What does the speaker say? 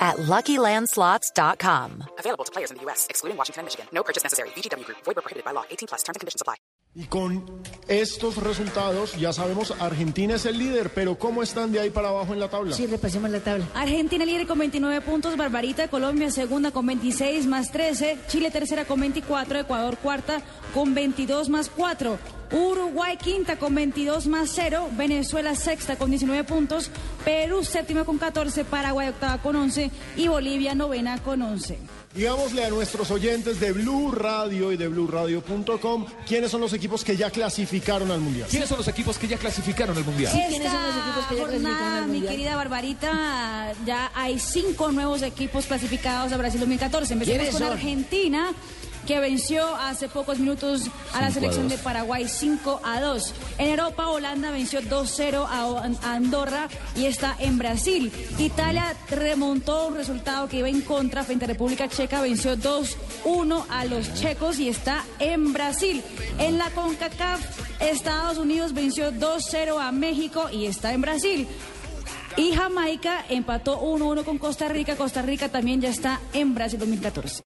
at LuckyLandSlots.com. Available to players in the U.S., excluding Washington and Michigan. No purchase necessary. VGW Group. Void where prohibited by law. 18 plus. Terms and conditions apply. Y con estos resultados, ya sabemos, Argentina es el líder, pero ¿cómo están de ahí para abajo en la tabla? Sí, repasemos la tabla. Argentina líder con 29 puntos, Barbarita, Colombia segunda con 26 más 13, Chile tercera con 24, Ecuador cuarta con 22 más 4. Uruguay quinta con 22 más 0, Venezuela sexta con 19 puntos, Perú séptima con 14, Paraguay octava con 11 y Bolivia novena con 11. Digámosle a nuestros oyentes de Blue Radio y de BlueRadio.com quiénes son los equipos que ya clasificaron al Mundial. ¿Quiénes son los equipos que ya clasificaron al Mundial? ¿Quiénes son los equipos que ya clasificaron al mi Mundial? querida Barbarita, ya hay cinco nuevos equipos clasificados a Brasil 2014. Empezamos ¿Quiénes con son? Argentina, que venció hace pocos minutos a la selección de Paraguay 5 a 2. En Europa, Holanda venció 2-0 a Andorra y está en Brasil. Italia remontó un resultado que iba en contra frente a República Checa, venció 2-1 a los checos y está en Brasil. En la CONCACAF, Estados Unidos venció 2-0 a México y está en Brasil. Y Jamaica empató 1-1 con Costa Rica. Costa Rica también ya está en Brasil 2014.